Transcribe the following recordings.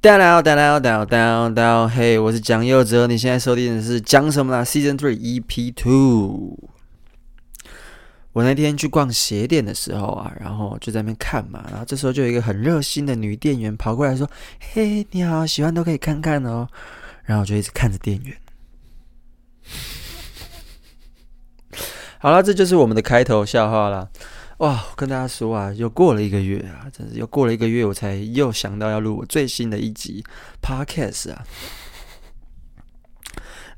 down down down down down 嘿，我是蒋佑哲，你现在收听的是讲什么啦？Season Three EP Two。我那天去逛鞋店的时候啊，然后就在那边看嘛，然后这时候就有一个很热心的女店员跑过来说：“嘿，你好，喜欢都可以看看哦。”然后我就一直看着店员。好了，这就是我们的开头笑话了。哇，跟大家说啊，又过了一个月啊，真是又过了一个月，我才又想到要录我最新的一集 Podcast 啊。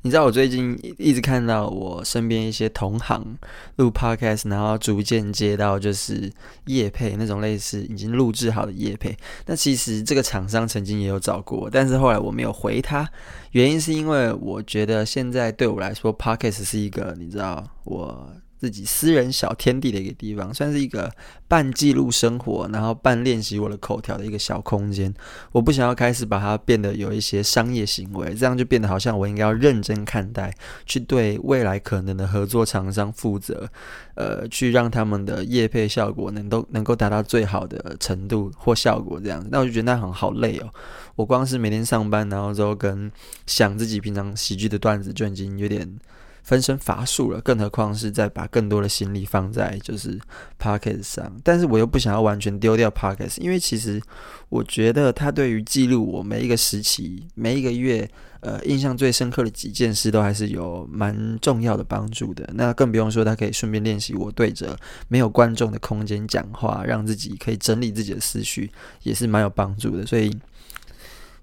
你知道我最近一直看到我身边一些同行录 Podcast，然后逐渐接到就是业配那种类似已经录制好的业配。那其实这个厂商曾经也有找过我，但是后来我没有回他，原因是因为我觉得现在对我来说 Podcast 是一个你知道我。自己私人小天地的一个地方，算是一个半记录生活，然后半练习我的口条的一个小空间。我不想要开始把它变得有一些商业行为，这样就变得好像我应该要认真看待，去对未来可能的合作厂商负责，呃，去让他们的业配效果能都能够达到最好的程度或效果。这样，那我就觉得那很好累哦。我光是每天上班，然后之后跟想自己平常喜剧的段子，就已经有点。分身乏术了，更何况是在把更多的心力放在就是 Podcast 上，但是我又不想要完全丢掉 Podcast，因为其实我觉得它对于记录我每一个时期、每一个月，呃，印象最深刻的几件事，都还是有蛮重要的帮助的。那更不用说，它可以顺便练习我对着没有观众的空间讲话，让自己可以整理自己的思绪，也是蛮有帮助的。所以，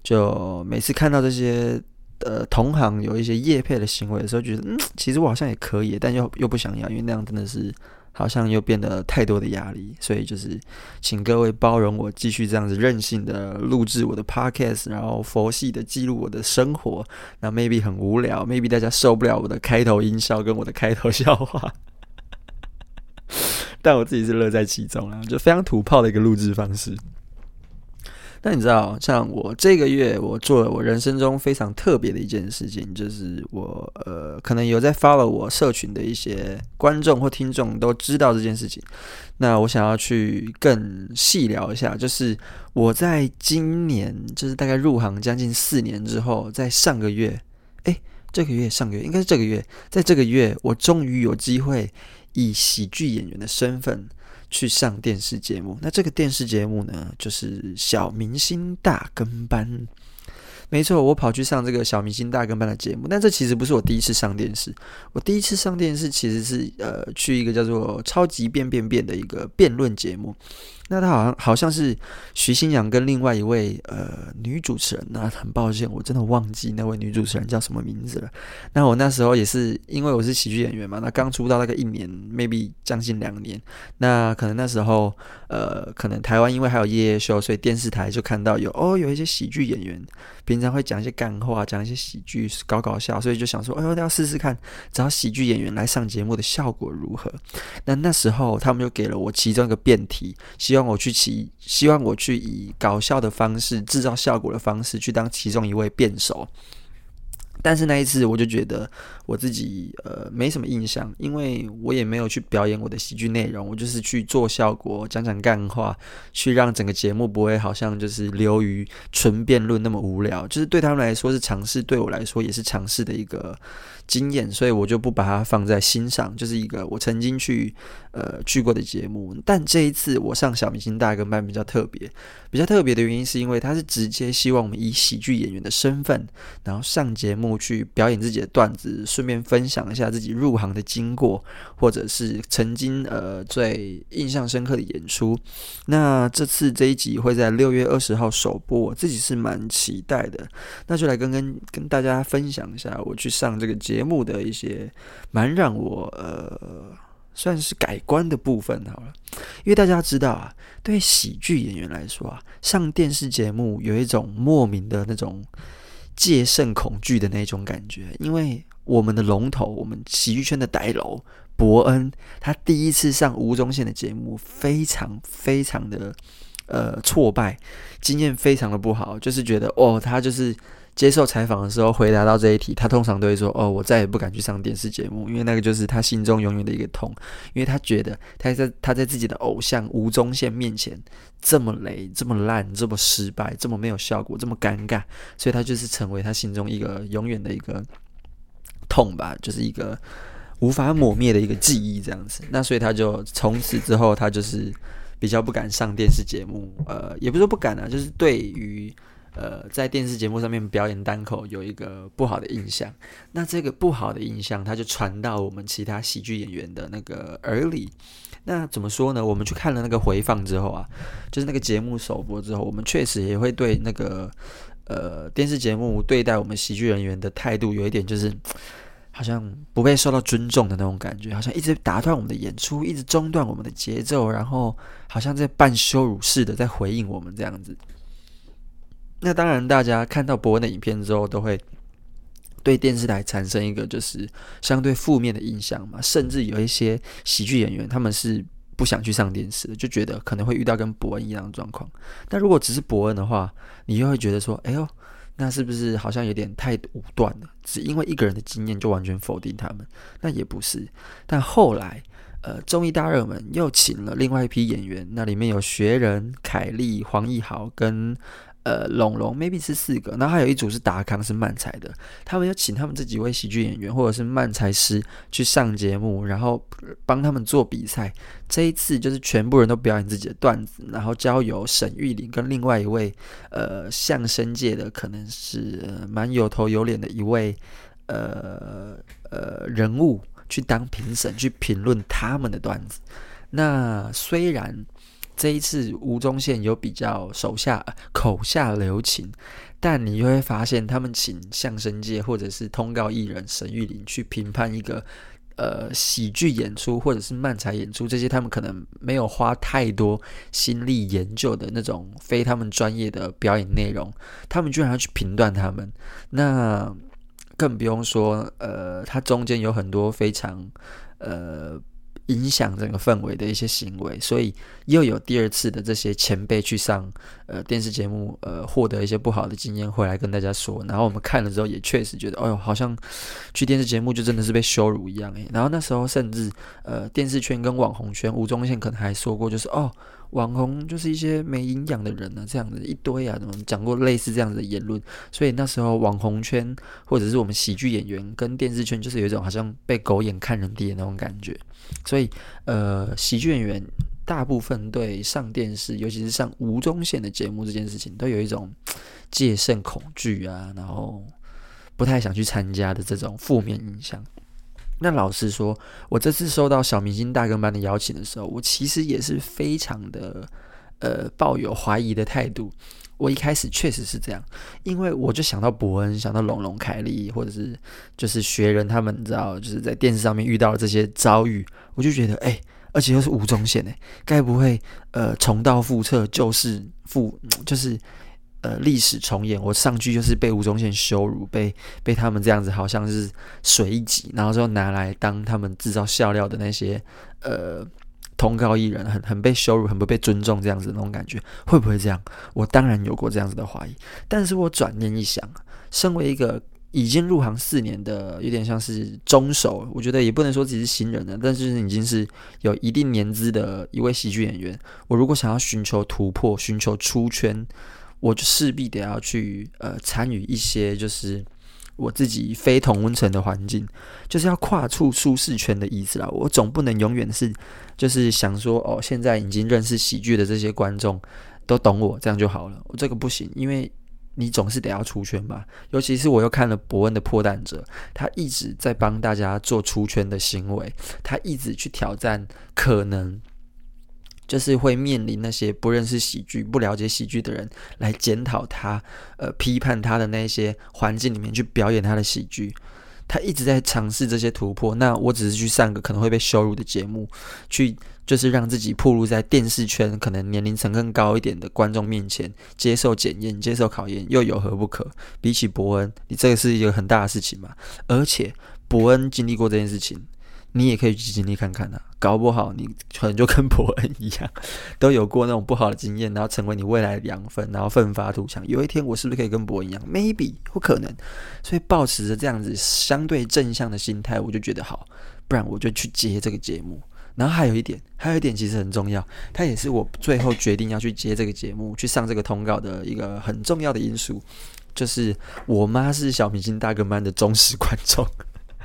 就每次看到这些。呃，同行有一些业配的行为的时候，觉得嗯，其实我好像也可以，但又又不想要，因为那样真的是好像又变得太多的压力，所以就是请各位包容我继续这样子任性的录制我的 podcast，然后佛系的记录我的生活。那 maybe 很无聊，maybe 大家受不了我的开头音效跟我的开头笑话，但我自己是乐在其中啊，就非常土炮的一个录制方式。那你知道，像我这个月，我做了我人生中非常特别的一件事情，就是我呃，可能有在 follow 我社群的一些观众或听众都知道这件事情。那我想要去更细聊一下，就是我在今年，就是大概入行将近四年之后，在上个月，诶，这个月上个月应该是这个月，在这个月，我终于有机会以喜剧演员的身份。去上电视节目，那这个电视节目呢，就是《小明星大跟班》。没错，我跑去上这个小明星大跟班的节目，但这其实不是我第一次上电视。我第一次上电视其实是呃去一个叫做《超级变变变》的一个辩论节目。那他好像好像是徐新阳跟另外一位呃女主持人。那很抱歉，我真的忘记那位女主持人叫什么名字了。那我那时候也是因为我是喜剧演员嘛，那刚出道那个一年，maybe 将近两年。那可能那时候呃，可能台湾因为还有夜夜秀，所以电视台就看到有哦有一些喜剧演员。平常会讲一些干话，讲一些喜剧，搞搞笑，所以就想说，哎呦，要试试看找喜剧演员来上节目的效果如何。那那时候他们就给了我其中一个辩题，希望让我去骑，希望我去以搞笑的方式制造效果的方式去当其中一位辩手。但是那一次我就觉得我自己呃没什么印象，因为我也没有去表演我的喜剧内容，我就是去做效果，讲讲干话，去让整个节目不会好像就是流于纯辩论那么无聊。就是对他们来说是尝试，对我来说也是尝试的一个经验，所以我就不把它放在心上，就是一个我曾经去呃去过的节目。但这一次我上小明星大跟班比较特别，比较特别的原因是因为他是直接希望我们以喜剧演员的身份，然后上节目去表演自己的段子，顺便分享一下自己入行的经过，或者是曾经呃最印象深刻的演出。那这次这一集会在六月二十号首播，我自己是蛮期待的。那就来跟跟跟大家分享一下我去上这个节目。的一些蛮让我呃算是改观的部分好了，因为大家知道啊，对喜剧演员来说啊，上电视节目有一种莫名的那种戒慎恐惧的那种感觉，因为我们的龙头，我们喜剧圈的呆楼伯恩，他第一次上吴宗宪的节目，非常非常的呃挫败，经验非常的不好，就是觉得哦，他就是。接受采访的时候回答到这一题，他通常都会说：“哦，我再也不敢去上电视节目，因为那个就是他心中永远的一个痛，因为他觉得他在他在自己的偶像吴宗宪面前这么雷、这么烂、这么失败、这么没有效果、这么尴尬，所以他就是成为他心中一个永远的一个痛吧，就是一个无法抹灭的一个记忆这样子。那所以他就从此之后，他就是。”比较不敢上电视节目，呃，也不是说不敢啊，就是对于呃在电视节目上面表演单口有一个不好的印象。那这个不好的印象，它就传到我们其他喜剧演员的那个耳里。那怎么说呢？我们去看了那个回放之后啊，就是那个节目首播之后，我们确实也会对那个呃电视节目对待我们喜剧人员的态度有一点就是。好像不被受到尊重的那种感觉，好像一直打断我们的演出，一直中断我们的节奏，然后好像在半羞辱似的在回应我们这样子。那当然，大家看到伯恩的影片之后，都会对电视台产生一个就是相对负面的印象嘛。甚至有一些喜剧演员，他们是不想去上电视的，就觉得可能会遇到跟伯恩一样的状况。但如果只是伯恩的话，你又会觉得说：“哎呦。”那是不是好像有点太武断了？只因为一个人的经验就完全否定他们？那也不是。但后来，呃，综艺大热门又请了另外一批演员，那里面有学人、凯莉、黄义豪跟。呃，龙龙 maybe 是四个，然后还有一组是达康是漫才的，他们要请他们这几位喜剧演员或者是漫才师去上节目，然后帮他们做比赛。这一次就是全部人都表演自己的段子，然后交由沈玉琳跟另外一位呃相声界的可能是、蛮有头有脸的一位呃呃人物去当评审，去评论他们的段子。那虽然。这一次吴宗宪有比较手下口下留情，但你就会发现，他们请相声界或者是通告艺人沈玉琳去评判一个呃喜剧演出或者是漫才演出，这些他们可能没有花太多心力研究的那种非他们专业的表演内容，他们居然要去评断他们，那更不用说呃，他中间有很多非常呃。影响整个氛围的一些行为，所以又有第二次的这些前辈去上呃电视节目，呃获得一些不好的经验回来跟大家说，然后我们看了之后也确实觉得，哎呦，好像去电视节目就真的是被羞辱一样诶。然后那时候甚至呃电视圈跟网红圈，吴宗宪可能还说过，就是哦。网红就是一些没营养的人呢、啊，这样子一堆啊，怎么讲过类似这样子的言论？所以那时候网红圈或者是我们喜剧演员跟电视圈，就是有一种好像被狗眼看人低的那种感觉。所以，呃，喜剧演员大部分对上电视，尤其是上吴宗宪的节目这件事情，都有一种戒慎恐惧啊，然后不太想去参加的这种负面印象。那老实说，我这次收到小明星大跟班的邀请的时候，我其实也是非常的呃抱有怀疑的态度。我一开始确实是这样，因为我就想到伯恩，想到龙龙、凯莉，或者是就是学人他们，你知道，就是在电视上面遇到这些遭遇，我就觉得，哎，而且又是吴宗宪，哎，该不会呃重蹈覆辙，就是复就是。呃，历史重演，我上去就是被吴宗宪羞辱，被被他们这样子，好像是水一挤，然后就拿来当他们制造笑料的那些呃通告艺人，很很被羞辱，很不被尊重这样子那种感觉，会不会这样？我当然有过这样子的怀疑，但是我转念一想，身为一个已经入行四年的，有点像是中手，我觉得也不能说自己是新人了，但是已经是有一定年资的一位喜剧演员，我如果想要寻求突破，寻求出圈。我就势必得要去呃参与一些，就是我自己非同温层的环境，就是要跨出舒适圈的意思啦。我总不能永远是就是想说哦，现在已经认识喜剧的这些观众都懂我，这样就好了。我这个不行，因为你总是得要出圈吧。尤其是我又看了伯恩的破蛋者，他一直在帮大家做出圈的行为，他一直去挑战可能。就是会面临那些不认识喜剧、不了解喜剧的人来检讨他，呃，批判他的那些环境里面去表演他的喜剧。他一直在尝试这些突破。那我只是去上个可能会被羞辱的节目，去就是让自己暴露在电视圈可能年龄层更高一点的观众面前，接受检验、接受考验，又有何不可？比起伯恩，你这个是一个很大的事情嘛。而且伯恩经历过这件事情。你也可以去经历看看啊，搞不好你可能就跟博恩一样，都有过那种不好的经验，然后成为你未来的养分，然后奋发图强。有一天我是不是可以跟博恩一样？Maybe 有可能。所以抱持着这样子相对正向的心态，我就觉得好，不然我就去接这个节目。然后还有一点，还有一点其实很重要，它也是我最后决定要去接这个节目、去上这个通告的一个很重要的因素，就是我妈是小明星大哥班的忠实观众。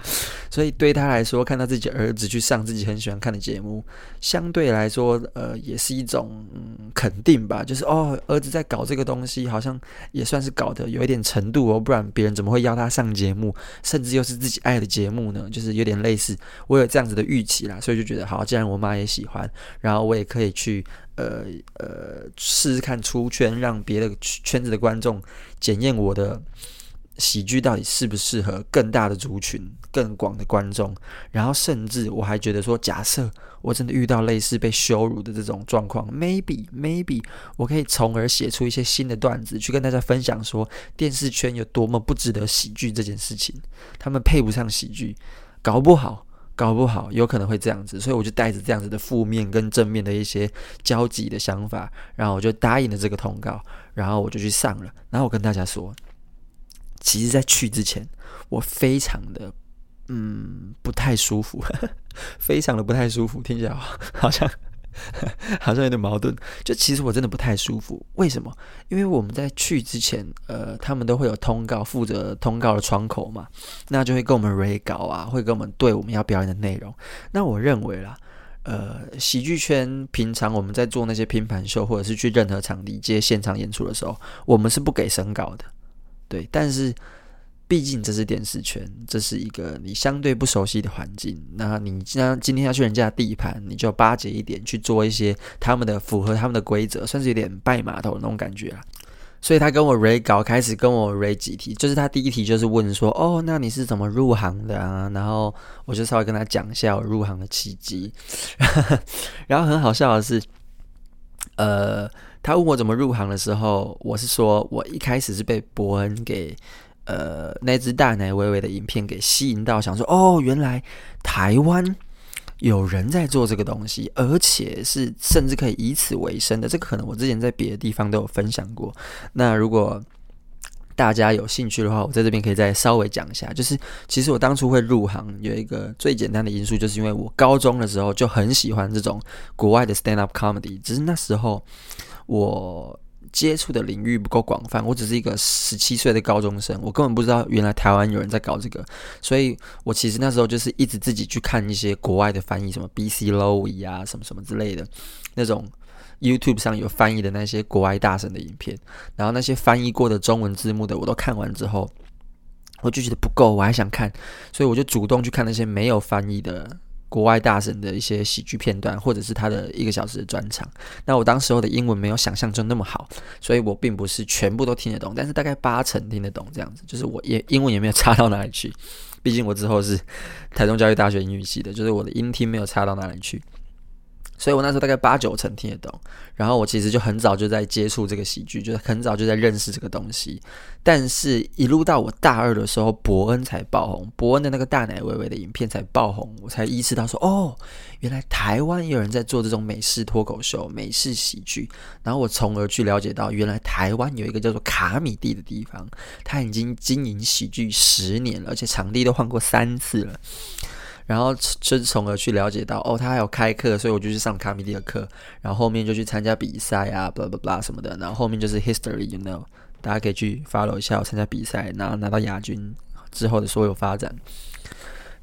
所以对他来说，看到自己儿子去上自己很喜欢看的节目，相对来说，呃，也是一种、嗯、肯定吧。就是哦，儿子在搞这个东西，好像也算是搞得有一点程度哦，不然别人怎么会邀他上节目，甚至又是自己爱的节目呢？就是有点类似，我有这样子的预期啦，所以就觉得好，既然我妈也喜欢，然后我也可以去呃呃试试看出圈，让别的圈子的观众检验我的。喜剧到底适不适合更大的族群、更广的观众？然后，甚至我还觉得说，假设我真的遇到类似被羞辱的这种状况，maybe maybe 我可以从而写出一些新的段子，去跟大家分享说，电视圈有多么不值得喜剧这件事情，他们配不上喜剧，搞不好，搞不好有可能会这样子。所以，我就带着这样子的负面跟正面的一些交集的想法，然后我就答应了这个通告，然后我就去上了。然后我跟大家说。其实，在去之前，我非常的嗯不太舒服，非常的不太舒服，听起来好像 好像有点矛盾。就其实我真的不太舒服，为什么？因为我们在去之前，呃，他们都会有通告，负责通告的窗口嘛，那就会跟我们 re 稿啊，会跟我们对我们要表演的内容。那我认为啦，呃，喜剧圈平常我们在做那些拼盘秀，或者是去任何场地接现场演出的时候，我们是不给审稿的。对，但是毕竟这是电视圈，这是一个你相对不熟悉的环境。那你既然今天要去人家的地盘，你就巴结一点，去做一些他们的符合他们的规则，算是有点拜码头那种感觉啦。所以他跟我 re 稿，开始跟我 re 几题，就是他第一题就是问说：“哦，那你是怎么入行的啊？”然后我就稍微跟他讲一下我入行的契机。然后很好笑的是，呃。他问我怎么入行的时候，我是说，我一开始是被伯恩给呃那只大奶微微的影片给吸引到，想说哦，原来台湾有人在做这个东西，而且是甚至可以以此为生的。这个可能我之前在别的地方都有分享过。那如果大家有兴趣的话，我在这边可以再稍微讲一下。就是其实我当初会入行有一个最简单的因素，就是因为我高中的时候就很喜欢这种国外的 stand up comedy，只是那时候。我接触的领域不够广泛，我只是一个十七岁的高中生，我根本不知道原来台湾有人在搞这个，所以我其实那时候就是一直自己去看一些国外的翻译，什么 BC Lowy 啊，什么什么之类的，那种 YouTube 上有翻译的那些国外大神的影片，然后那些翻译过的中文字幕的我都看完之后，我就觉得不够，我还想看，所以我就主动去看那些没有翻译的。国外大神的一些喜剧片段，或者是他的一个小时的专场。那我当时候的英文没有想象中那么好，所以我并不是全部都听得懂，但是大概八成听得懂这样子。就是我也英文也没有差到哪里去，毕竟我之后是台中教育大学英语系的，就是我的音听没有差到哪里去。所以我那时候大概八九成听得懂，然后我其实就很早就在接触这个喜剧，就是很早就在认识这个东西。但是，一路到我大二的时候，伯恩才爆红，伯恩的那个大奶微微的影片才爆红，我才意识到说，哦，原来台湾也有人在做这种美式脱口秀、美式喜剧。然后我从而去了解到，原来台湾有一个叫做卡米蒂的地方，他已经经营喜剧十年了，而且场地都换过三次了。然后就从而去了解到，哦，他还有开课，所以我就去上卡米蒂的课。然后后面就去参加比赛啊，blah blah blah 什么的。然后后面就是 history，you know，大家可以去 follow 一下我参加比赛，然后拿到亚军之后的所有发展。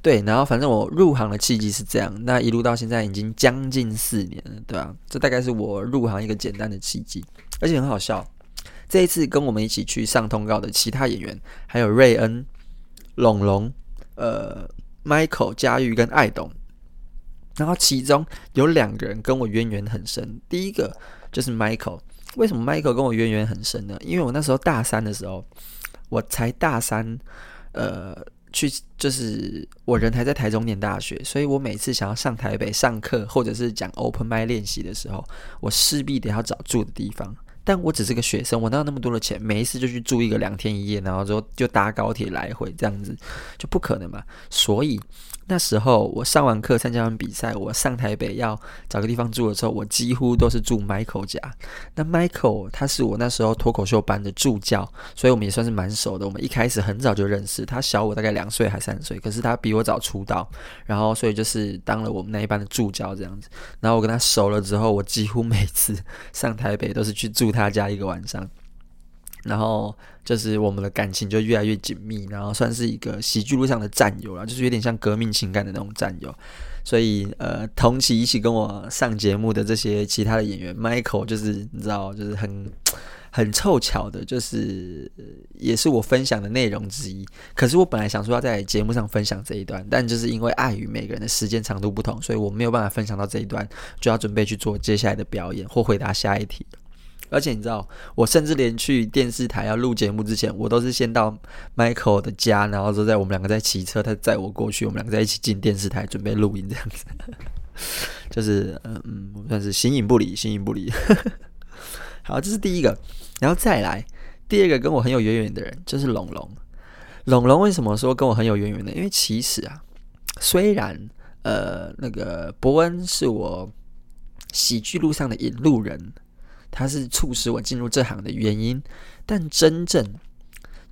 对，然后反正我入行的契机是这样，那一路到现在已经将近四年了，对吧？这大概是我入行一个简单的契机，而且很好笑。这一次跟我们一起去上通告的其他演员，还有瑞恩、龙龙，呃。Michael、佳玉跟爱董，然后其中有两个人跟我渊源很深。第一个就是 Michael，为什么 Michael 跟我渊源很深呢？因为我那时候大三的时候，我才大三，呃，去就是我人还在台中念大学，所以我每次想要上台北上课或者是讲 Open Mic 练习的时候，我势必得要找住的地方。但我只是个学生，我哪有那么多的钱？没事就去住一个两天一夜，然后之后就搭高铁来回这样子，就不可能嘛。所以。那时候我上完课，参加完比赛，我上台北要找个地方住的时候，我几乎都是住 Michael 家。那 Michael 他是我那时候脱口秀班的助教，所以我们也算是蛮熟的。我们一开始很早就认识，他小我大概两岁还三岁，可是他比我早出道，然后所以就是当了我们那一班的助教这样子。然后我跟他熟了之后，我几乎每次上台北都是去住他家一个晚上。然后就是我们的感情就越来越紧密，然后算是一个喜剧路上的战友了，就是有点像革命情感的那种战友。所以呃，同期一起跟我上节目的这些其他的演员，Michael 就是你知道，就是很很凑巧的，就是也是我分享的内容之一。可是我本来想说要在节目上分享这一段，但就是因为碍于每个人的时间长度不同，所以我没有办法分享到这一段，就要准备去做接下来的表演或回答下一题。而且你知道，我甚至连去电视台要录节目之前，我都是先到 Michael 的家，然后之后在我们两个在骑车，他载我过去，我们两个在一起进电视台准备录音，这样子，就是嗯嗯，算是形影不离，形影不离。好，这是第一个，然后再来第二个跟我很有渊源的人，就是龙龙。龙龙为什么说跟我很有渊源呢？因为其实啊，虽然呃那个伯恩是我喜剧路上的引路人。他是促使我进入这行的原因，但真正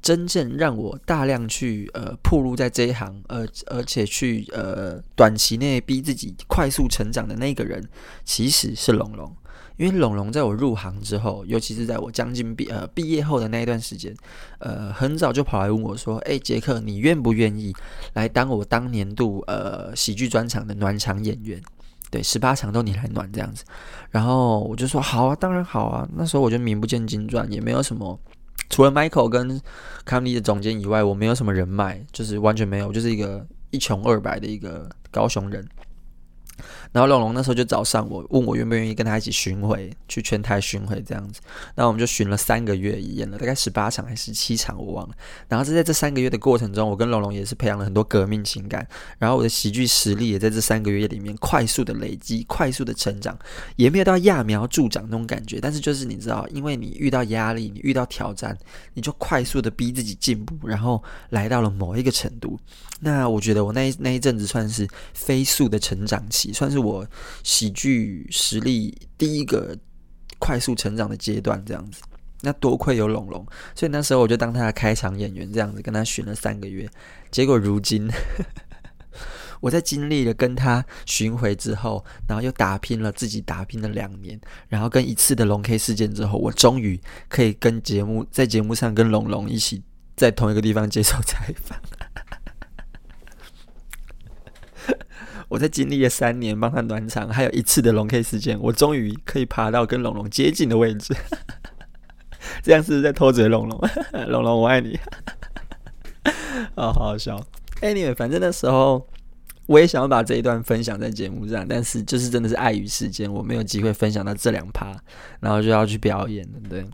真正让我大量去呃铺路在这一行，而、而且去呃短期内逼自己快速成长的那个人，其实是龙龙。因为龙龙在我入行之后，尤其是在我将近毕呃毕业后的那一段时间，呃很早就跑来问我说：“哎，杰克，你愿不愿意来当我当年度呃喜剧专场的暖场演员？”对，十八强都你来暖这样子，然后我就说好啊，当然好啊。那时候我就名不见经传，也没有什么，除了 Michael 跟 Comedy 的总监以外，我没有什么人脉，就是完全没有，就是一个一穷二白的一个高雄人。然后龙龙那时候就找上我，问我愿不愿意跟他一起巡回，去全台巡回这样子。那我们就巡了三个月，演了大概十八场还是十七场，我忘了。然后是在这三个月的过程中，我跟龙龙也是培养了很多革命情感。然后我的喜剧实力也在这三个月里面快速的累积，快速的成长，也没有到揠苗助长那种感觉。但是就是你知道，因为你遇到压力，你遇到挑战，你就快速的逼自己进步，然后来到了某一个程度。那我觉得我那一那一阵子算是飞速的成长期，算是。我喜剧实力第一个快速成长的阶段，这样子，那多亏有龙龙，所以那时候我就当他的开场演员，这样子跟他巡了三个月。结果如今，我在经历了跟他巡回之后，然后又打拼了自己打拼了两年，然后跟一次的龙 K 事件之后，我终于可以跟节目在节目上跟龙龙一起在同一个地方接受采访。我在经历了三年帮他暖场，还有一次的龙 K 事件，我终于可以爬到跟龙龙接近的位置。这样是不是在偷嘴龙龙？龙龙我爱你。哦，好好笑。Anyway，反正那时候我也想要把这一段分享在节目上，但是就是真的是碍于时间，我没有机会分享到这两趴，然后就要去表演了，对。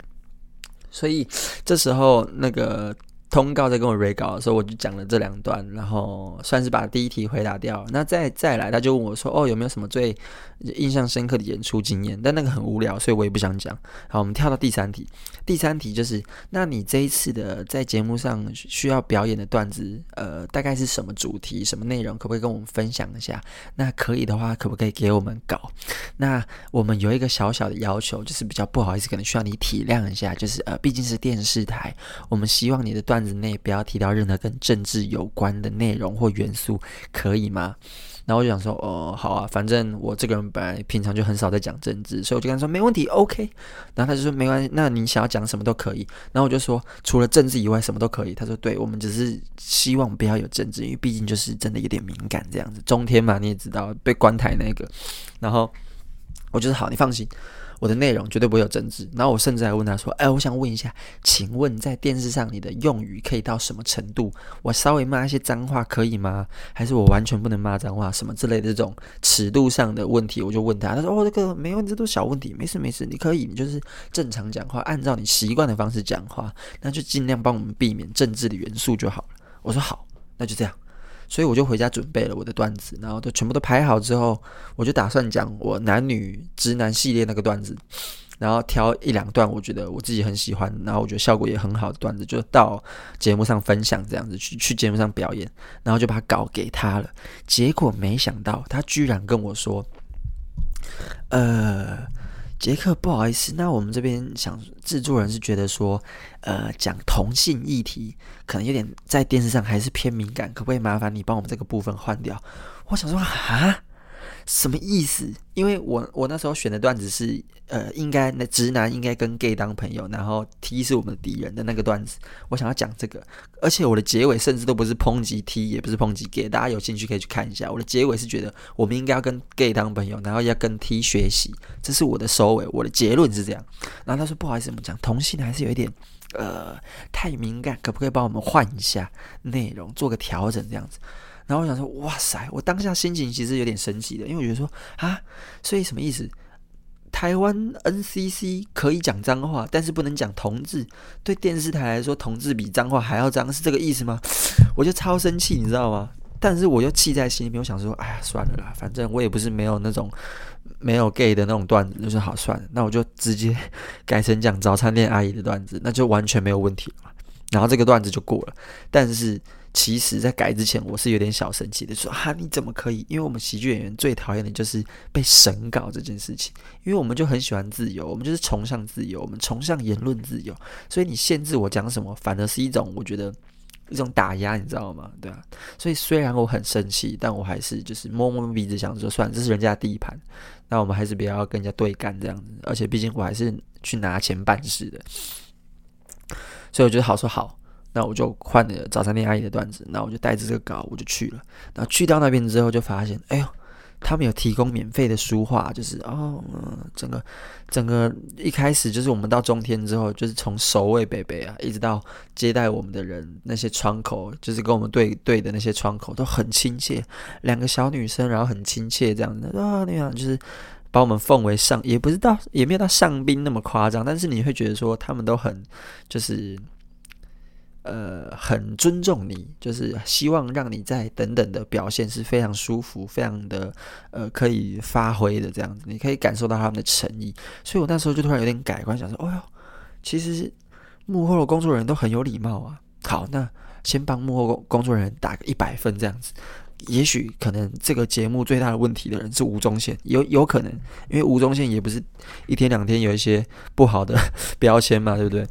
所以这时候那个。通告在跟我 re 稿的时候，我就讲了这两段，然后算是把第一题回答掉。那再再来，他就问我说：“哦，有没有什么最印象深刻的演出经验？”但那个很无聊，所以我也不想讲。好，我们跳到第三题。第三题就是：那你这一次的在节目上需要表演的段子，呃，大概是什么主题、什么内容？可不可以跟我们分享一下？那可以的话，可不可以给我们搞？那我们有一个小小的要求，就是比较不好意思，可能需要你体谅一下。就是呃，毕竟是电视台，我们希望你的段。段子内不要提到任何跟政治有关的内容或元素，可以吗？然后我就想说，哦，好啊，反正我这个人本来平常就很少在讲政治，所以我就跟他说没问题，OK。然后他就说没关系，那你想要讲什么都可以。然后我就说除了政治以外什么都可以。他说对，我们只是希望不要有政治，因为毕竟就是真的有点敏感这样子。中天嘛，你也知道被关台那个。然后我就是好，你放心。我的内容绝对不会有政治，然后我甚至还问他说：“哎，我想问一下，请问在电视上你的用语可以到什么程度？我稍微骂一些脏话可以吗？还是我完全不能骂脏话？什么之类的这种尺度上的问题，我就问他。他说：哦，这个没问题，这都小问题，没事没事，你可以，你就是正常讲话，按照你习惯的方式讲话，那就尽量帮我们避免政治的元素就好了。我说好，那就这样。”所以我就回家准备了我的段子，然后都全部都排好之后，我就打算讲我男女直男系列那个段子。然后挑一两段我觉得我自己很喜欢，然后我觉得效果也很好的段子，就到节目上分享这样子，去去节目上表演，然后就把稿给他了。结果没想到他居然跟我说：“呃，杰克，不好意思，那我们这边想制作人是觉得说，呃，讲同性议题可能有点在电视上还是偏敏感，可不可以麻烦你帮我们这个部分换掉？”我想说啊。什么意思？因为我我那时候选的段子是，呃，应该那直男应该跟 gay 当朋友，然后 T 是我们的敌人的那个段子。我想要讲这个，而且我的结尾甚至都不是抨击 T，也不是抨击 gay。大家有兴趣可以去看一下。我的结尾是觉得我们应该要跟 gay 当朋友，然后要跟 T 学习，这是我的收尾。我的结论是这样。然后他说不好意思，我们讲同性还是有一点呃太敏感，可不可以帮我们换一下内容，做个调整这样子？然后我想说，哇塞！我当下心情其实有点神奇的，因为我觉得说啊，所以什么意思？台湾 NCC 可以讲脏话，但是不能讲同志。对电视台来说，同志比脏话还要脏，是这个意思吗？我就超生气，你知道吗？但是我又气在心里面，我想说，哎呀，算了啦，反正我也不是没有那种没有 gay 的那种段子，就是好算了，那我就直接 改成讲早餐店阿姨的段子，那就完全没有问题了嘛。然后这个段子就过了，但是。其实，在改之前，我是有点小生气的，说哈，你怎么可以？因为我们喜剧演员最讨厌的就是被审稿这件事情，因为我们就很喜欢自由，我们就是崇尚自由，我们崇尚言论自由，所以你限制我讲什么，反而是一种我觉得一种打压，你知道吗？对啊，所以虽然我很生气，但我还是就是摸摸鼻子，想说算了，这是人家的地盘，那我们还是不要跟人家对干这样子，而且毕竟我还是去拿钱办事的，所以我觉得好说好。那我就换了早餐店阿姨的段子，那我就带着这个稿我就去了。然后去到那边之后，就发现，哎呦，他们有提供免费的书画，就是哦，嗯，整个整个一开始就是我们到中天之后，就是从守卫北北啊，一直到接待我们的人，那些窗口就是跟我们对对的那些窗口都很亲切，两个小女生，然后很亲切这样子啊，那样就是把我们奉为上，也不是到也没有到上宾那么夸张，但是你会觉得说他们都很就是。呃，很尊重你，就是希望让你在等等的表现是非常舒服、非常的呃可以发挥的这样子，你可以感受到他们的诚意。所以我那时候就突然有点改观，想说：“哦哟，其实幕后的工作人员都很有礼貌啊。”好，那先帮幕后工工作人员打个一百分这样子。也许可能这个节目最大的问题的人是吴宗宪，有有可能，因为吴宗宪也不是一天两天有一些不好的 标签嘛，对不对？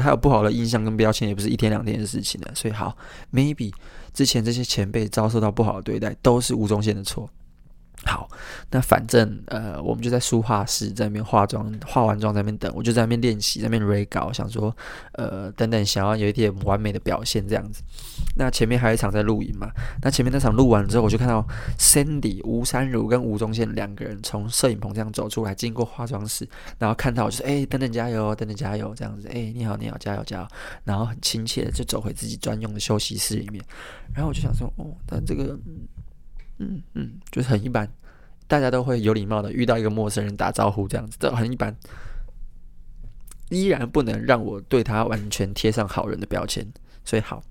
还有不好的印象跟标签，也不是一天两天的事情了，所以好，maybe 之前这些前辈遭受到不好的对待，都是吴宗宪的错。好，那反正呃，我们就在书画室在那边化妆，化完妆在那边等，我就在那边练习，在那边 re 稿，想说呃，等等，想要有一点完美的表现这样子。那前面还有一场在录影嘛，那前面那场录完之后，我就看到 Sandy 吴珊如跟吴宗宪两个人从摄影棚这样走出来，经过化妆室，然后看到就是哎，等等加油，等等加油这样子，哎，你好你好，加油加油，然后很亲切的就走回自己专用的休息室里面，然后我就想说哦，但这个。嗯嗯，就是很一般，大家都会有礼貌的遇到一个陌生人打招呼这样子，都很一般，依然不能让我对他完全贴上好人的标签，所以好，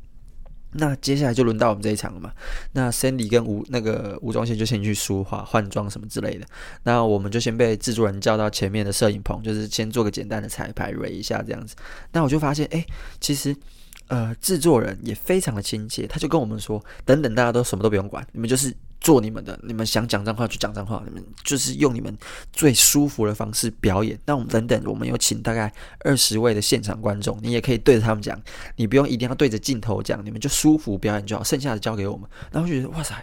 那接下来就轮到我们这一场了嘛。那 Sandy 跟吴那个吴宗宪就先去梳化、换装什么之类的，那我们就先被制作人叫到前面的摄影棚，就是先做个简单的彩排 r 一下这样子。那我就发现，哎、其实。呃，制作人也非常的亲切，他就跟我们说：“等等，大家都什么都不用管，你们就是做你们的，你们想讲脏话就讲脏话，你们就是用你们最舒服的方式表演。那我们等等，我们有请大概二十位的现场观众，你也可以对着他们讲，你不用一定要对着镜头讲，你们就舒服表演就好，剩下的交给我们。然后觉得哇塞，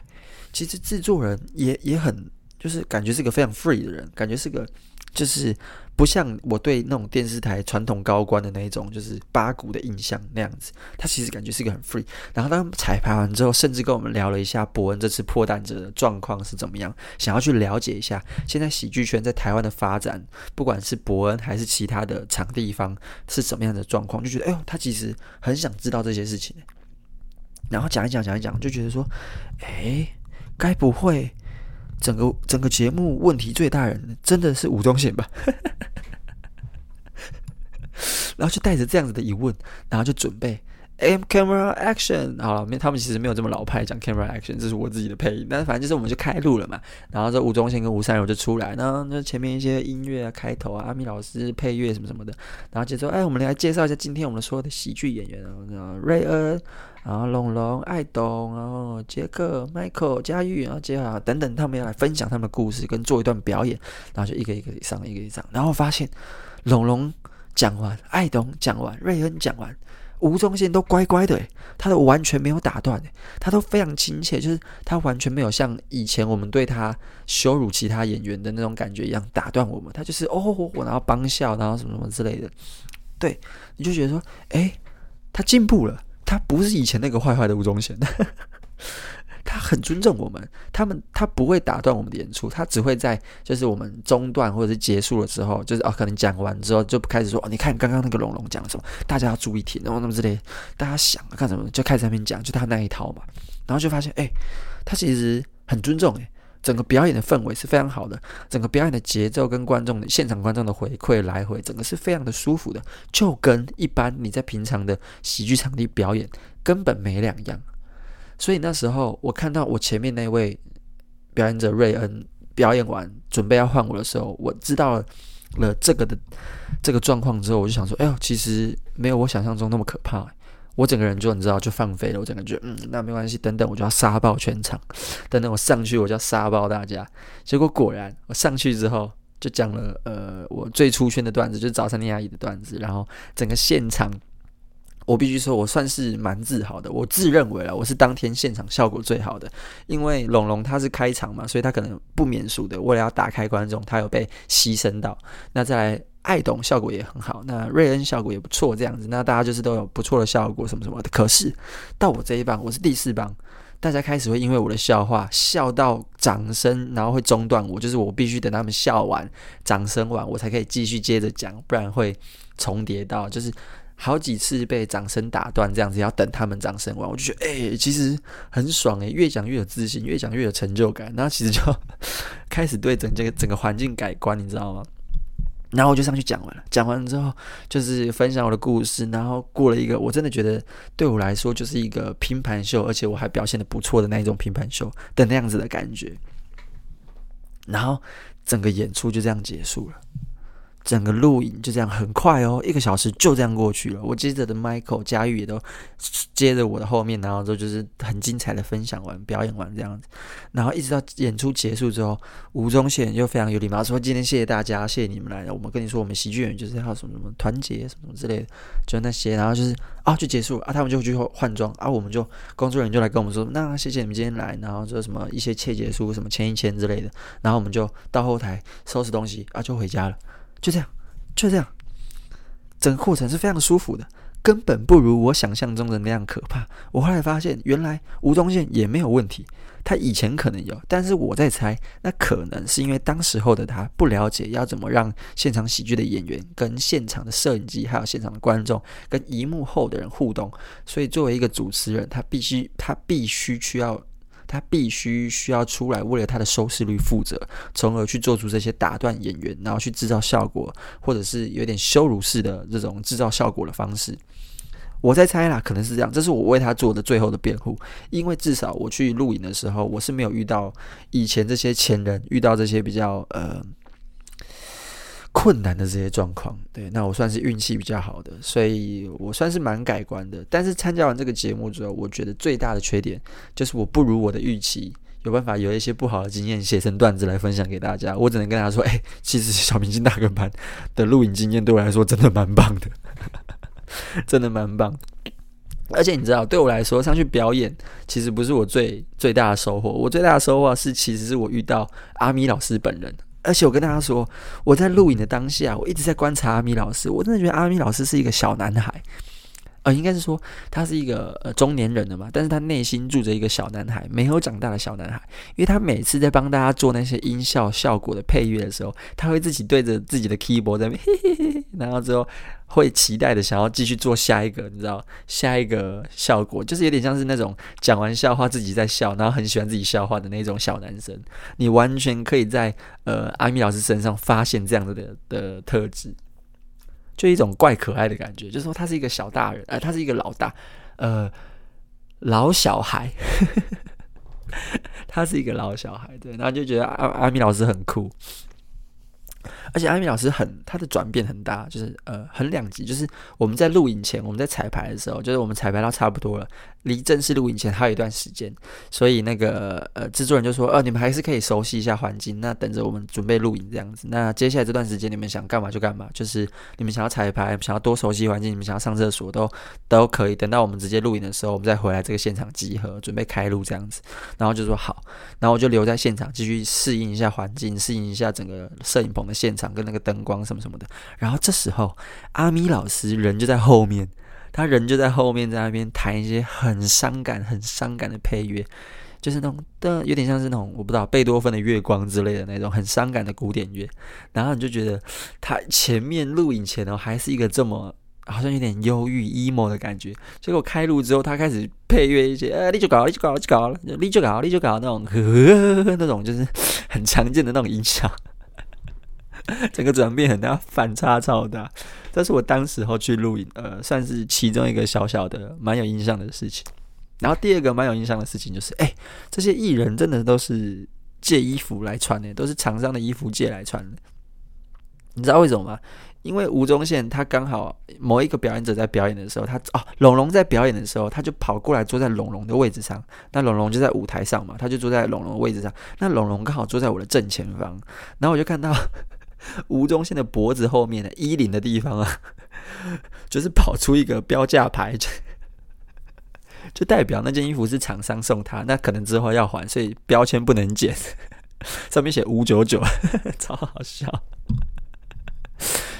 其实制作人也也很，就是感觉是个非常 free 的人，感觉是个就是。”不像我对那种电视台传统高官的那一种，就是八股的印象那样子。他其实感觉是一个很 free。然后当彩排完之后，甚至跟我们聊了一下伯恩这次破蛋者的状况是怎么样，想要去了解一下现在喜剧圈在台湾的发展，不管是伯恩还是其他的场地方是怎么样的状况，就觉得哎呦，他其实很想知道这些事情。然后讲一讲，讲一讲，就觉得说，哎，该不会整个整个节目问题最大人真的是吴宗宪吧？然后就带着这样子的疑问，然后就准备，M camera action，好了，没，他们其实没有这么老派讲 camera action，这是我自己的配音。但是反正就是我们就开录了嘛，然后这吴宗宪跟吴三柔就出来，然后那前面一些音乐啊，开头啊，阿米老师配乐什么什么的，然后接着说，哎，我们来介绍一下今天我们所有的喜剧演员啊，瑞恩，然后龙龙、爱董，然后杰克、Michael、佳玉，然后接下来等等，他们要来分享他们的故事跟做一段表演，然后就一个一个上，一个一个上，然后发现龙龙讲完，爱董讲完，瑞恩讲完。吴宗宪都乖乖的，他都完全没有打断，他都非常亲切，就是他完全没有像以前我们对他羞辱其他演员的那种感觉一样打断我们，他就是哦，然后帮笑，然后什么什么之类的，对，你就觉得说，哎，他进步了，他不是以前那个坏坏的吴宗宪。他很尊重我们，他们他不会打断我们的演出，他只会在就是我们中断或者是结束了之后，就是哦可能讲完之后就开始说哦，你看刚刚那个龙龙讲了什么，大家要注意听，然后那么之类，大家想干什么就开始在那边讲，就他那一套嘛，然后就发现哎，他其实很尊重哎，整个表演的氛围是非常好的，整个表演的节奏跟观众的现场观众的回馈来回，整个是非常的舒服的，就跟一般你在平常的喜剧场地表演根本没两样。所以那时候，我看到我前面那位表演者瑞恩表演完，准备要换我的时候，我知道了这个的这个状况之后，我就想说：“哎呦，其实没有我想象中那么可怕。”我整个人就你知道就放飞了，我整个觉嗯，那没关系，等等我就要杀爆全场，等等我上去我就要杀爆大家。结果果然，我上去之后就讲了呃我最出圈的段子，就是早餐店阿姨的段子，然后整个现场。我必须说，我算是蛮自豪的。我自认为了，我是当天现场效果最好的，因为龙龙他是开场嘛，所以他可能不免俗的，为了要打开观众，他有被牺牲到。那再来，爱董效果也很好，那瑞恩效果也不错，这样子，那大家就是都有不错的效果，什么什么的。可是到我这一棒，我是第四棒，大家开始会因为我的笑话笑到掌声，然后会中断我，就是我必须等他们笑完，掌声完，我才可以继续接着讲，不然会重叠到，就是。好几次被掌声打断，这样子要等他们掌声完，我就觉得哎、其实很爽哎，越讲越有自信，越讲越有成就感。然后其实就 开始对整这个整个环境改观，你知道吗？然后我就上去讲完了，讲完之后就是分享我的故事，然后过了一个我真的觉得对我来说就是一个拼盘秀，而且我还表现得不错的那一种拼盘秀的那样子的感觉。然后整个演出就这样结束了。整个录影就这样很快哦，一个小时就这样过去了。我接着的 Michael 佳玉也都接着我的后面，然后之后就是很精彩的分享完、表演完这样子，然后一直到演出结束之后，吴宗宪就非常有礼貌说：“今天谢谢大家，谢谢你们来了。我们跟你说，我们喜剧演员就是要什么什么团结什么什么之类的，就那些。然后就是啊，就结束啊，他们就去换装啊，我们就工作人员就来跟我们说，那谢谢你们今天来，然后说什么一些切结书什么签一签之类的，然后我们就到后台收拾东西啊，就回家了。”就这样，就这样，整个过程是非常舒服的，根本不如我想象中的那样可怕。我后来发现，原来吴宗宪也没有问题，他以前可能有，但是我在猜，那可能是因为当时候的他不了解要怎么让现场喜剧的演员跟现场的摄影机，还有现场的观众跟荧幕后的人互动，所以作为一个主持人，他必须，他必须需要。他必须需要出来为了他的收视率负责，从而去做出这些打断演员，然后去制造效果，或者是有点羞辱式的这种制造效果的方式。我在猜啦，可能是这样。这是我为他做的最后的辩护，因为至少我去录影的时候，我是没有遇到以前这些前人遇到这些比较呃。困难的这些状况，对，那我算是运气比较好的，所以我算是蛮改观的。但是参加完这个节目之后，我觉得最大的缺点就是我不如我的预期，有办法有一些不好的经验写成段子来分享给大家。我只能跟大家说，哎、其实小明星大跟班的录影经验对我来说真的蛮棒的，真的蛮棒。而且你知道，对我来说上去表演其实不是我最最大的收获，我最大的收获是其实是我遇到阿咪老师本人。而且我跟大家说，我在录影的当下，我一直在观察阿米老师。我真的觉得阿米老师是一个小男孩，呃，应该是说他是一个呃中年人的嘛，但是他内心住着一个小男孩，没有长大的小男孩。因为他每次在帮大家做那些音效效果的配乐的时候，他会自己对着自己的 keyboard 在那边嘿嘿嘿，然后之后。会期待的想要继续做下一个，你知道，下一个效果就是有点像是那种讲完笑话自己在笑，然后很喜欢自己笑话的那种小男生。你完全可以在呃阿咪老师身上发现这样子的的特质，就一种怪可爱的感觉。就是说他是一个小大人，哎、他是一个老大，呃老小孩，他是一个老小孩，对，然后就觉得阿阿米老师很酷。而且阿米老师很他的转变很大，就是呃很两极，就是我们在录影前，我们在彩排的时候，就是我们彩排到差不多了，离正式录影前还有一段时间，所以那个呃制作人就说，呃你们还是可以熟悉一下环境，那等着我们准备录影这样子。那接下来这段时间你们想干嘛就干嘛，就是你们想要彩排，想要多熟悉环境，你们想要上厕所都都可以。等到我们直接录影的时候，我们再回来这个现场集合，准备开录这样子。然后就说好，然后我就留在现场继续适应一下环境，适应一下整个摄影棚的现场。跟那个灯光什么什么的，然后这时候阿咪老师人就在后面，他人就在后面，在那边弹一些很伤感、很伤感的配乐，就是那种的，有点像是那种我不知道贝多芬的月光之类的那种很伤感的古典乐。然后你就觉得他前面录影前哦，还是一个这么好像有点忧郁 emo 的感觉，结果开录之后，他开始配乐一些，呃，你就搞，你就搞，就搞，你就搞，你就搞那种呵呵呵那种就是 很常见的那种音效。整个转变很大，反差超大。这是我当时候去录影，呃，算是其中一个小小的蛮有印象的事情。然后第二个蛮有印象的事情就是，哎、这些艺人真的都是借衣服来穿的，都是厂商的衣服借来穿的。你知道为什么吗？因为吴宗宪他刚好某一个表演者在表演的时候，他哦，龙龙在表演的时候，他就跑过来坐在龙龙的位置上。那龙龙就在舞台上嘛，他就坐在龙龙的位置上。那龙龙刚好坐在我的正前方，然后我就看到。吴宗宪的脖子后面的衣领的地方啊，就是跑出一个标价牌，就代表那件衣服是厂商送他，那可能之后要还，所以标签不能剪，上面写五九九，超好笑。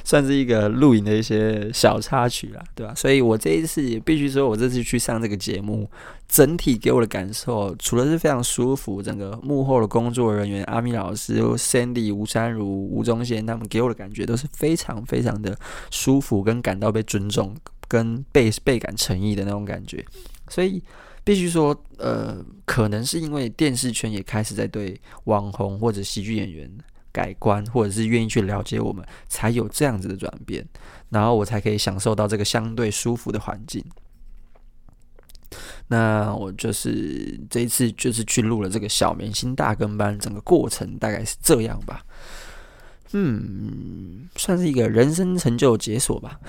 算是一个录影的一些小插曲啦，对吧？所以我这一次也必须说，我这次去上这个节目，整体给我的感受，除了是非常舒服，整个幕后的工作人员阿米老师、Sandy、吴山如、吴宗宪他们给我的感觉都是非常非常的舒服，跟感到被尊重，跟倍倍感诚意的那种感觉。所以必须说，呃，可能是因为电视圈也开始在对网红或者喜剧演员。改观，或者是愿意去了解我们，才有这样子的转变，然后我才可以享受到这个相对舒服的环境。那我就是这一次就是去录了这个小明星大跟班，整个过程大概是这样吧。嗯，算是一个人生成就解锁吧。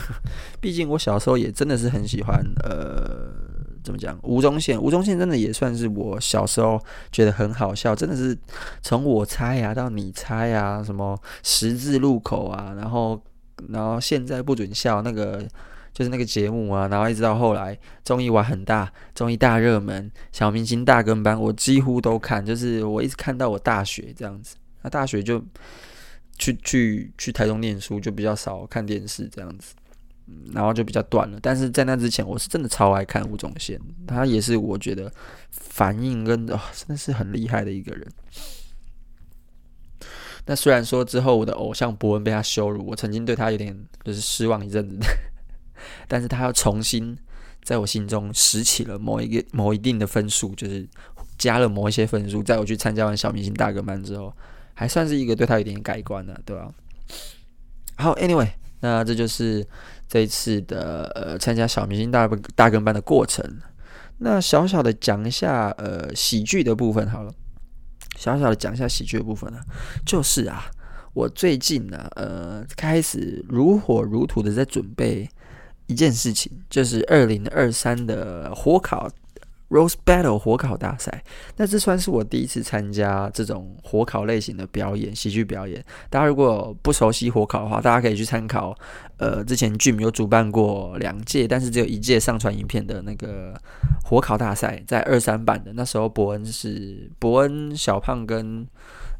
毕竟我小时候也真的是很喜欢呃。怎么讲？吴宗宪，吴宗宪真的也算是我小时候觉得很好笑，真的是从我猜呀、啊、到你猜呀、啊，什么十字路口啊，然后然后现在不准笑那个就是那个节目啊，然后一直到后来综艺玩很大，综艺大热门，小明星大跟班，我几乎都看，就是我一直看到我大学这样子，那大学就去去去台中念书，就比较少看电视这样子。然后就比较断了，但是在那之前，我是真的超爱看吴宗宪，他也是我觉得反应跟哦，真的是很厉害的一个人。那虽然说之后我的偶像博恩被他羞辱，我曾经对他有点就是失望一阵子，但是他要重新在我心中拾起了某一个某一定的分数，就是加了某一些分数，在我去参加完小明星大哥班之后，还算是一个对他有点改观的，对吧？好，Anyway，那这就是。这一次的呃参加小明星大大跟班的过程，那小小的讲一下呃喜剧的部分好了，小小的讲一下喜剧的部分呢，就是啊，我最近呢呃开始如火如荼的在准备一件事情，就是二零二三的火烤。Rose Battle 火烤大赛，那这算是我第一次参加这种火烤类型的表演，喜剧表演。大家如果不熟悉火烤的话，大家可以去参考。呃，之前剧迷有主办过两届，但是只有一届上传影片的那个火烤大赛，在二三版的那时候，伯恩是伯恩、小胖跟。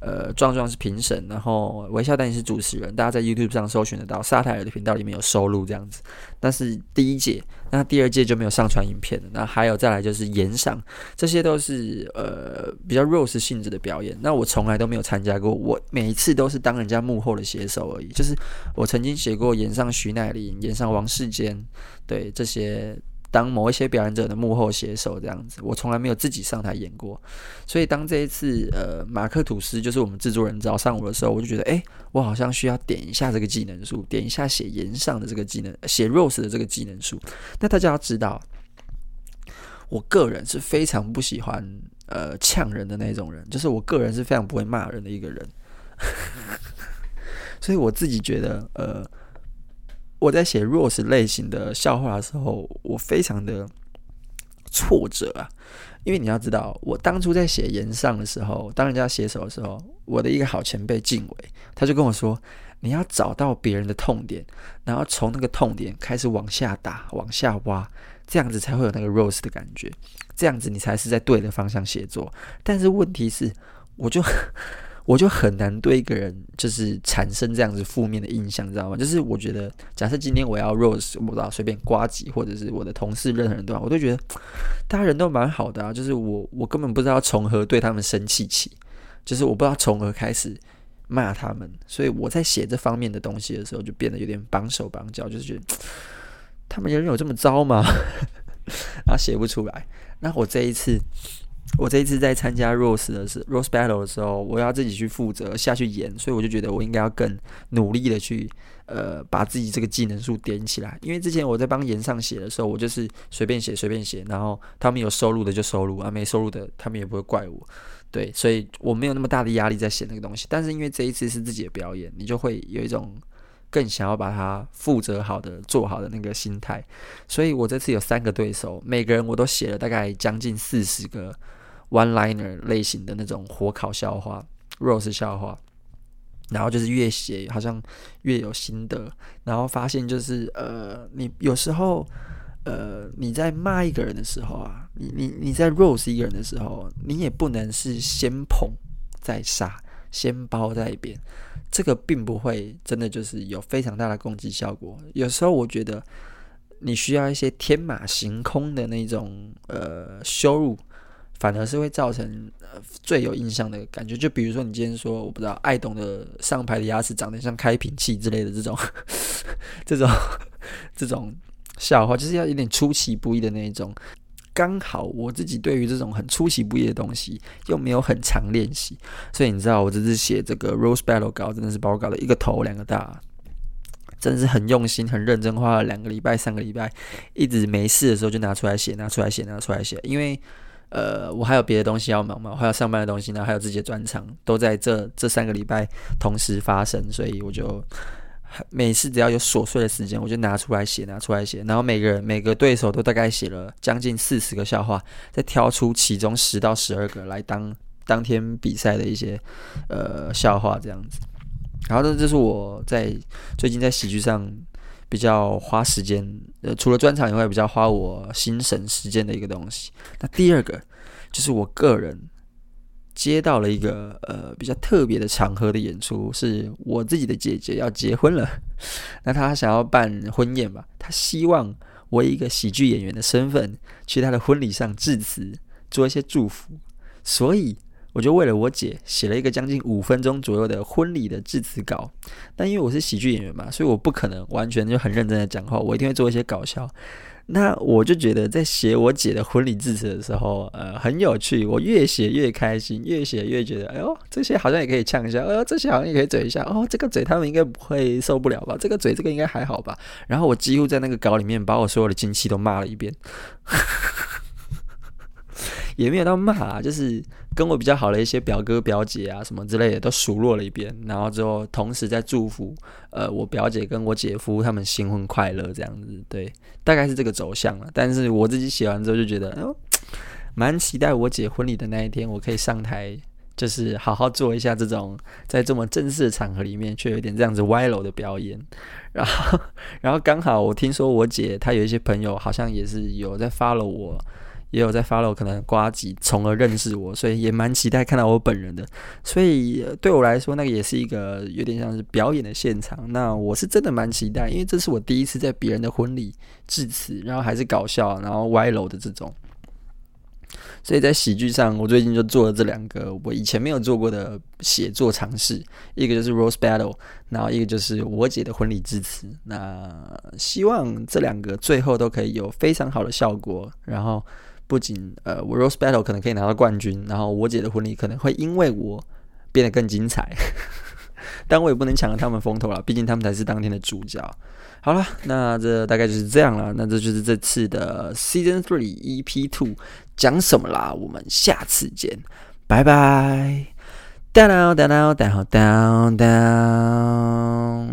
呃，壮壮是评审，然后微笑丹尼是主持人，大家在 YouTube 上搜寻得到，萨泰尔的频道里面有收录这样子。但是第一届，那第二届就没有上传影片了。那还有再来就是演上，这些都是呃比较 roast 性质的表演。那我从来都没有参加过，我每一次都是当人家幕后的写手而已。就是我曾经写过演上徐乃麟，演上王世坚，对这些。当某一些表演者的幕后写手这样子，我从来没有自己上台演过，所以当这一次呃马克吐斯就是我们制作人找上我的时候，我就觉得哎、我好像需要点一下这个技能树，点一下写言上的这个技能，写 rose 的这个技能树。那大家要知道，我个人是非常不喜欢呃呛人的那种人，就是我个人是非常不会骂人的一个人，所以我自己觉得呃我在写 Rose 类型的笑话的时候，我非常的挫折啊，因为你要知道，我当初在写言上的时候，当人家写手的时候，我的一个好前辈敬伟，他就跟我说。你要找到别人的痛点，然后从那个痛点开始往下打、往下挖，这样子才会有那个 Rose 的感觉，这样子你才是在对的方向写作。但是问题是，我就我就很难对一个人就是产生这样子负面的印象，知道吗？就是我觉得，假设今天我要 Rose，我不知道随便呱吉，或者是我的同事，任何人都好，我都觉得大家人都蛮好的啊。就是我我根本不知道从何对他们生气起，就是我不知道从何开始。骂他们，所以我在写这方面的东西的时候，就变得有点绑手绑脚，就是觉得他们人有这么糟吗？然 后写不出来。那我这一次，我这一次在参加 Rose 的时 Rose Battle 的时候，我要自己去负责下去演，所以我就觉得我应该要更努力的去呃把自己这个技能数点起来。因为之前我在帮炎上写的时候，我就是随便写随便写，然后他们有收入的就收入啊，没收入的他们也不会怪我。对，所以我没有那么大的压力在写那个东西，但是因为这一次是自己的表演，你就会有一种更想要把它负责好的做好的那个心态。所以我这次有三个对手，每个人我都写了大概将近四十个 one liner 类型的那种火烤笑话，Rose 笑话，然后就是越写好像越有心得，然后发现就是呃，你有时候。呃，你在骂一个人的时候啊，你你你在 roast 一个人的时候，你也不能是先捧再杀，先包在一边，这个并不会真的就是有非常大的攻击效果。有时候我觉得你需要一些天马行空的那种呃羞辱，反而是会造成呃最有印象的感觉。就比如说你今天说我不知道爱懂的上排的牙齿长得像开瓶器之类的这种这种 这种。笑话就是要有点出其不意的那一种，刚好我自己对于这种很出其不意的东西又没有很常练习，所以你知道我这次写这个 Rose Battle 稿真的是把我搞得一个头两个大，真的是很用心很认真，花了两个礼拜三个礼拜，一直没事的时候就拿出来写，拿出来写，拿出来写，因为呃我还有别的东西要忙嘛，我还有上班的东西，呢还有自己的专场都在这这三个礼拜同时发生，所以我就。每次只要有琐碎的时间，我就拿出来写，拿出来写。然后每个人每个对手都大概写了将近四十个笑话，再挑出其中十到十二个来当当天比赛的一些呃笑话这样子。然后这这是我在最近在喜剧上比较花时间，呃，除了专场以外，比较花我心神时间的一个东西。那第二个就是我个人。接到了一个呃比较特别的场合的演出，是我自己的姐姐要结婚了，那她想要办婚宴吧，她希望我以一个喜剧演员的身份去她的婚礼上致辞，做一些祝福，所以我就为了我姐写了一个将近五分钟左右的婚礼的致辞稿。但因为我是喜剧演员嘛，所以我不可能完全就很认真的讲话，我一定会做一些搞笑。那我就觉得在写我姐的婚礼致辞的时候，呃，很有趣。我越写越开心，越写越觉得，哎呦，这些好像也可以呛一下，哎呦，这些好像也可以嘴一下。哦，这个嘴他们应该不会受不了吧？这个嘴这个应该还好吧？然后我几乎在那个稿里面把我所有的亲戚都骂了一遍。也没有到骂，就是跟我比较好的一些表哥表姐啊什么之类的都数落了一遍，然后之后同时在祝福呃我表姐跟我姐夫他们新婚快乐这样子，对，大概是这个走向了。但是我自己写完之后就觉得，哦，蛮期待我姐婚礼的那一天，我可以上台，就是好好做一下这种在这么正式的场合里面却有点这样子歪楼的表演。然后，然后刚好我听说我姐她有一些朋友好像也是有在 follow 我。也有在 follow，可能瓜吉，从而认识我，所以也蛮期待看到我本人的。所以对我来说，那个也是一个有点像是表演的现场。那我是真的蛮期待，因为这是我第一次在别人的婚礼致辞，然后还是搞笑，然后歪楼的这种。所以在喜剧上，我最近就做了这两个我以前没有做过的写作尝试，一个就是 Rose Battle，然后一个就是我姐的婚礼致辞。那希望这两个最后都可以有非常好的效果，然后。不仅呃，我 Rose Battle 可能可以拿到冠军，然后我姐的婚礼可能会因为我变得更精彩。但我也不能抢了他们风头了，毕竟他们才是当天的主角。好了，那这大概就是这样了。那这就是这次的 Season Three EP Two 讲什么啦？我们下次见，拜拜。Down down down down down down。